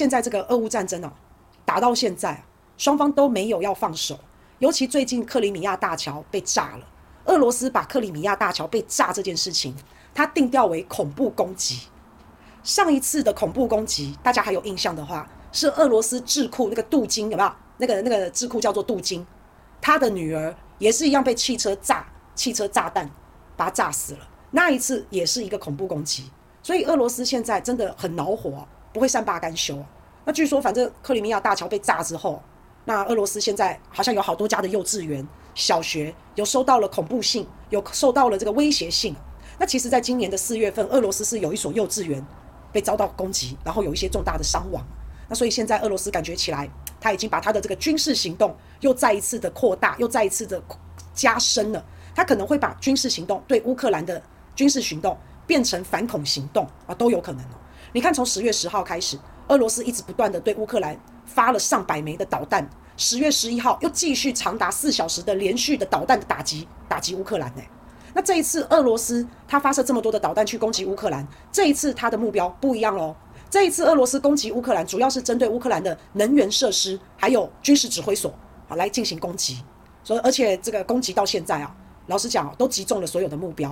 现在这个俄乌战争哦，打到现在，双方都没有要放手。尤其最近克里米亚大桥被炸了，俄罗斯把克里米亚大桥被炸这件事情，它定调为恐怖攻击。上一次的恐怖攻击，大家还有印象的话，是俄罗斯智库那个杜金有没有？那个那个智库叫做杜金，他的女儿也是一样被汽车炸，汽车炸弹把他炸死了。那一次也是一个恐怖攻击，所以俄罗斯现在真的很恼火，不会善罢甘休。那据说，反正克里米亚大桥被炸之后。那俄罗斯现在好像有好多家的幼稚园、小学有收到了恐怖信，有受到了这个威胁信。那其实，在今年的四月份，俄罗斯是有一所幼稚园被遭到攻击，然后有一些重大的伤亡。那所以现在俄罗斯感觉起来，他已经把他的这个军事行动又再一次的扩大，又再一次的加深了。他可能会把军事行动对乌克兰的军事行动变成反恐行动啊，都有可能。你看，从十月十号开始，俄罗斯一直不断的对乌克兰。发了上百枚的导弹，十月十一号又继续长达四小时的连续的导弹的打击，打击乌克兰呢。那这一次俄罗斯他发射这么多的导弹去攻击乌克兰，这一次他的目标不一样喽。这一次俄罗斯攻击乌克兰，主要是针对乌克兰的能源设施还有军事指挥所啊来进行攻击。所以而且这个攻击到现在啊，老实讲都击中了所有的目标。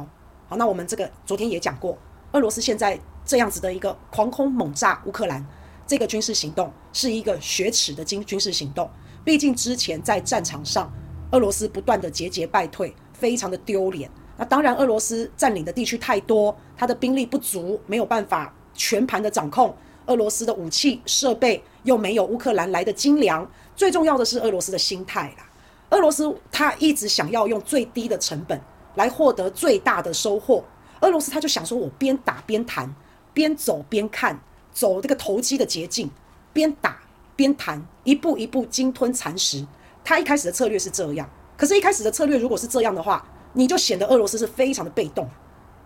好，那我们这个昨天也讲过，俄罗斯现在这样子的一个狂轰猛炸乌克兰。这个军事行动是一个雪耻的军军事行动，毕竟之前在战场上，俄罗斯不断的节节败退，非常的丢脸。那当然，俄罗斯占领的地区太多，他的兵力不足，没有办法全盘的掌控。俄罗斯的武器设备又没有乌克兰来的精良，最重要的是俄罗斯的心态啦。俄罗斯他一直想要用最低的成本来获得最大的收获。俄罗斯他就想说，我边打边谈，边走边看。走这个投机的捷径，边打边谈，一步一步鲸吞蚕食。他一开始的策略是这样，可是，一开始的策略如果是这样的话，你就显得俄罗斯是非常的被动，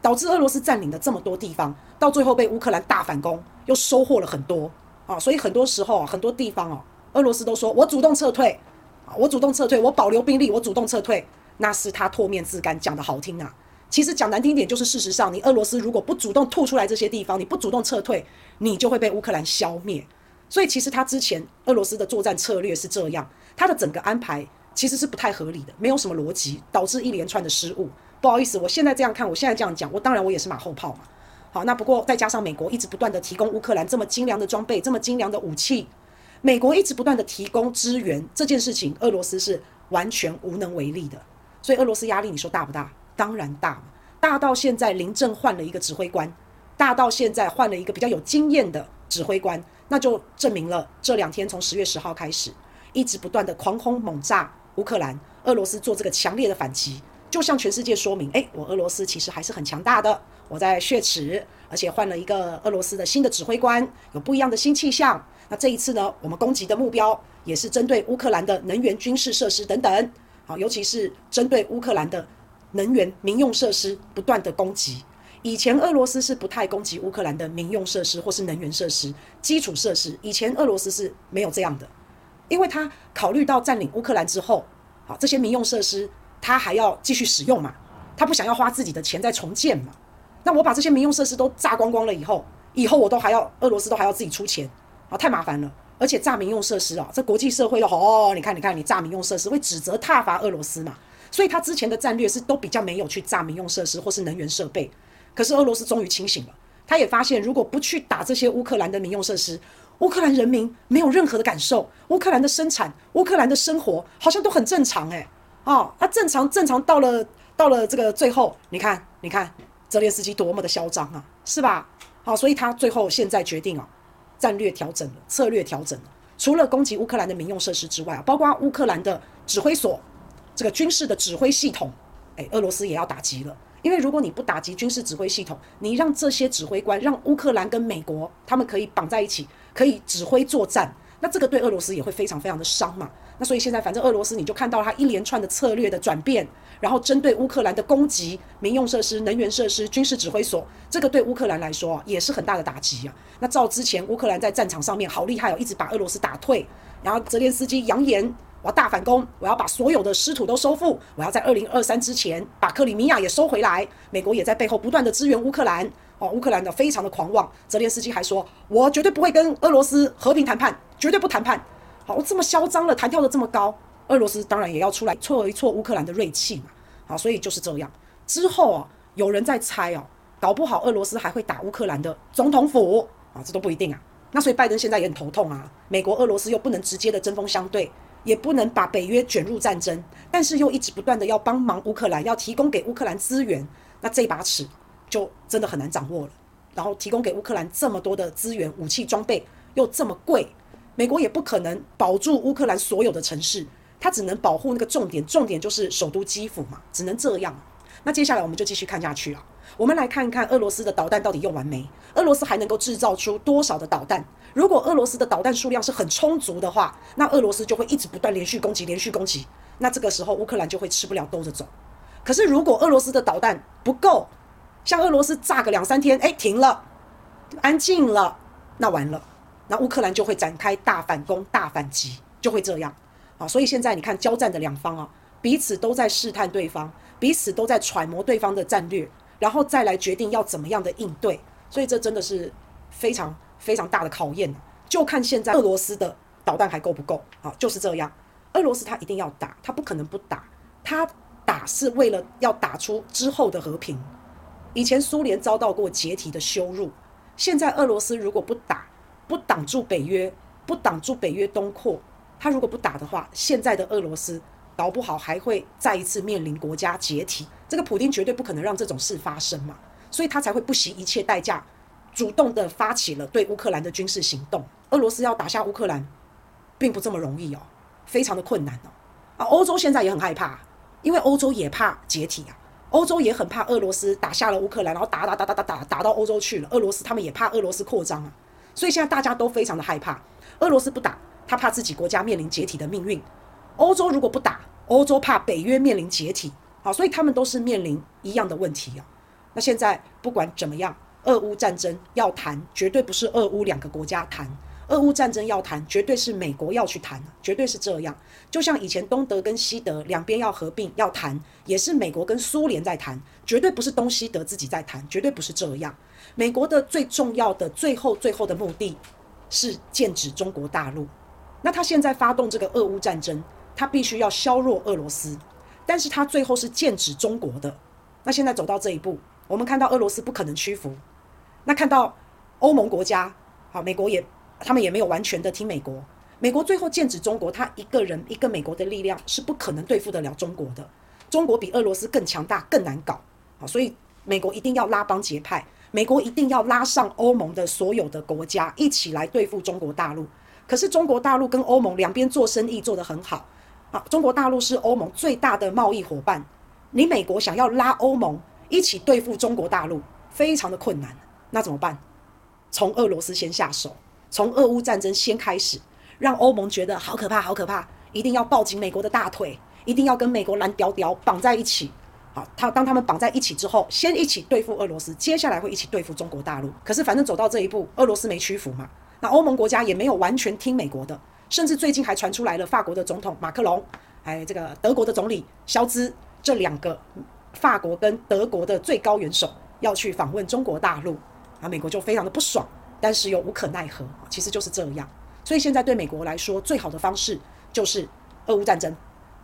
导致俄罗斯占领了这么多地方，到最后被乌克兰大反攻，又收获了很多啊。所以很多时候啊，很多地方啊，俄罗斯都说我主动撤退啊，我主动撤退，我保留兵力，我主动撤退，那是他唾面自干，讲的好听啊。其实讲难听点，就是事实上，你俄罗斯如果不主动吐出来这些地方，你不主动撤退，你就会被乌克兰消灭。所以其实他之前俄罗斯的作战策略是这样，他的整个安排其实是不太合理的，没有什么逻辑，导致一连串的失误。不好意思，我现在这样看，我现在这样讲，我当然我也是马后炮嘛。好，那不过再加上美国一直不断的提供乌克兰这么精良的装备，这么精良的武器，美国一直不断的提供支援，这件事情俄罗斯是完全无能为力的。所以俄罗斯压力，你说大不大？当然大嘛，大到现在临阵换了一个指挥官，大到现在换了一个比较有经验的指挥官，那就证明了这两天从十月十号开始，一直不断的狂轰猛炸乌克兰，俄罗斯做这个强烈的反击，就向全世界说明，诶，我俄罗斯其实还是很强大的，我在血耻，而且换了一个俄罗斯的新的指挥官，有不一样的新气象。那这一次呢，我们攻击的目标也是针对乌克兰的能源、军事设施等等，好，尤其是针对乌克兰的。能源民用设施不断的攻击，以前俄罗斯是不太攻击乌克兰的民用设施或是能源设施、基础设施。以前俄罗斯是没有这样的，因为他考虑到占领乌克兰之后，好，这些民用设施他还要继续使用嘛，他不想要花自己的钱再重建嘛。那我把这些民用设施都炸光光了以后，以后我都还要俄罗斯都还要自己出钱，啊，太麻烦了。而且炸民用设施啊，这国际社会的哦，你看你看你炸民用设施会指责挞伐俄罗斯嘛。所以他之前的战略是都比较没有去炸民用设施或是能源设备，可是俄罗斯终于清醒了，他也发现如果不去打这些乌克兰的民用设施，乌克兰人民没有任何的感受，乌克兰的生产、乌克兰的生活好像都很正常诶、哦，他正常正常到了到了这个最后，你看你看泽连斯基多么的嚣张啊，是吧？好，所以他最后现在决定啊，战略调整了，策略调整了，除了攻击乌克兰的民用设施之外啊，包括乌克兰的指挥所。这个军事的指挥系统，诶，俄罗斯也要打击了。因为如果你不打击军事指挥系统，你让这些指挥官，让乌克兰跟美国他们可以绑在一起，可以指挥作战，那这个对俄罗斯也会非常非常的伤嘛。那所以现在反正俄罗斯你就看到他一连串的策略的转变，然后针对乌克兰的攻击，民用设施、能源设施、军事指挥所，这个对乌克兰来说，也是很大的打击啊。那照之前乌克兰在战场上面好厉害哦，一直把俄罗斯打退，然后泽连斯基扬言。我要大反攻，我要把所有的失土都收复，我要在二零二三之前把克里米亚也收回来。美国也在背后不断的支援乌克兰，哦，乌克兰的非常的狂妄，泽连斯基还说，我绝对不会跟俄罗斯和平谈判，绝对不谈判。好，我这么嚣张了，弹跳的这么高，俄罗斯当然也要出来挫一挫乌克兰的锐气嘛。好，所以就是这样。之后啊，有人在猜哦，搞不好俄罗斯还会打乌克兰的总统府啊，这都不一定啊。那所以拜登现在也很头痛啊，美国、俄罗斯又不能直接的针锋相对，也不能把北约卷入战争，但是又一直不断的要帮忙乌克兰，要提供给乌克兰资源，那这把尺。就真的很难掌握了，然后提供给乌克兰这么多的资源、武器装备又这么贵，美国也不可能保住乌克兰所有的城市，它只能保护那个重点，重点就是首都基辅嘛，只能这样。那接下来我们就继续看下去啊，我们来看看俄罗斯的导弹到底用完没？俄罗斯还能够制造出多少的导弹？如果俄罗斯的导弹数量是很充足的话，那俄罗斯就会一直不断连续攻击，连续攻击，那这个时候乌克兰就会吃不了兜着走。可是如果俄罗斯的导弹不够，像俄罗斯炸个两三天，哎，停了，安静了，那完了，那乌克兰就会展开大反攻、大反击，就会这样。啊，所以现在你看交战的两方啊，彼此都在试探对方，彼此都在揣摩对方的战略，然后再来决定要怎么样的应对。所以这真的是非常非常大的考验。就看现在俄罗斯的导弹还够不够。啊，就是这样。俄罗斯他一定要打，他不可能不打，他打是为了要打出之后的和平。以前苏联遭到过解体的羞辱，现在俄罗斯如果不打，不挡住北约，不挡住北约东扩，他如果不打的话，现在的俄罗斯搞不好还会再一次面临国家解体。这个普丁绝对不可能让这种事发生嘛，所以他才会不惜一切代价，主动的发起了对乌克兰的军事行动。俄罗斯要打下乌克兰，并不这么容易哦，非常的困难哦。啊，欧洲现在也很害怕，因为欧洲也怕解体啊。欧洲也很怕俄罗斯打下了乌克兰，然后打打打打打打打到欧洲去了。俄罗斯他们也怕俄罗斯扩张啊，所以现在大家都非常的害怕。俄罗斯不打，他怕自己国家面临解体的命运；欧洲如果不打，欧洲怕北约面临解体。好，所以他们都是面临一样的问题啊。那现在不管怎么样，俄乌战争要谈，绝对不是俄乌两个国家谈。俄乌战争要谈，绝对是美国要去谈，绝对是这样。就像以前东德跟西德两边要合并要谈，也是美国跟苏联在谈，绝对不是东西德自己在谈，绝对不是这样。美国的最重要的最后最后的目的是剑指中国大陆。那他现在发动这个俄乌战争，他必须要削弱俄罗斯，但是他最后是剑指中国的。那现在走到这一步，我们看到俄罗斯不可能屈服，那看到欧盟国家，好，美国也。他们也没有完全的听美国，美国最后剑指中国，他一个人一个美国的力量是不可能对付得了中国的。中国比俄罗斯更强大，更难搞，好，所以美国一定要拉帮结派，美国一定要拉上欧盟的所有的国家一起来对付中国大陆。可是中国大陆跟欧盟两边做生意做得很好，啊，中国大陆是欧盟最大的贸易伙伴，你美国想要拉欧盟一起对付中国大陆，非常的困难，那怎么办？从俄罗斯先下手。从俄乌战争先开始，让欧盟觉得好可怕，好可怕，一定要抱紧美国的大腿，一定要跟美国蓝条条绑在一起。好，他当他们绑在一起之后，先一起对付俄罗斯，接下来会一起对付中国大陆。可是反正走到这一步，俄罗斯没屈服嘛，那欧盟国家也没有完全听美国的，甚至最近还传出来了，法国的总统马克龙，还有这个德国的总理肖兹，这两个法国跟德国的最高元首要去访问中国大陆，啊，美国就非常的不爽。但是又无可奈何，其实就是这样。所以现在对美国来说，最好的方式就是俄乌战争，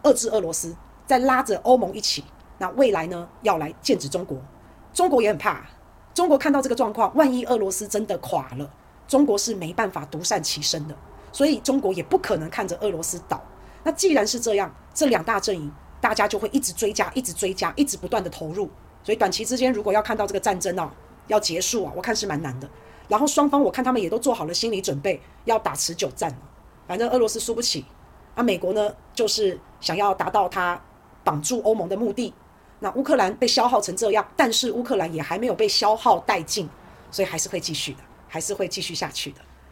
遏制俄罗斯，再拉着欧盟一起。那未来呢，要来剑指中国，中国也很怕。中国看到这个状况，万一俄罗斯真的垮了，中国是没办法独善其身的。所以中国也不可能看着俄罗斯倒。那既然是这样，这两大阵营，大家就会一直追加，一直追加，一直不断的投入。所以短期之间，如果要看到这个战争啊，要结束啊，我看是蛮难的。然后双方，我看他们也都做好了心理准备，要打持久战。反正俄罗斯输不起，啊，美国呢就是想要达到他绑住欧盟的目的。那乌克兰被消耗成这样，但是乌克兰也还没有被消耗殆尽，所以还是会继续的，还是会继续下去的。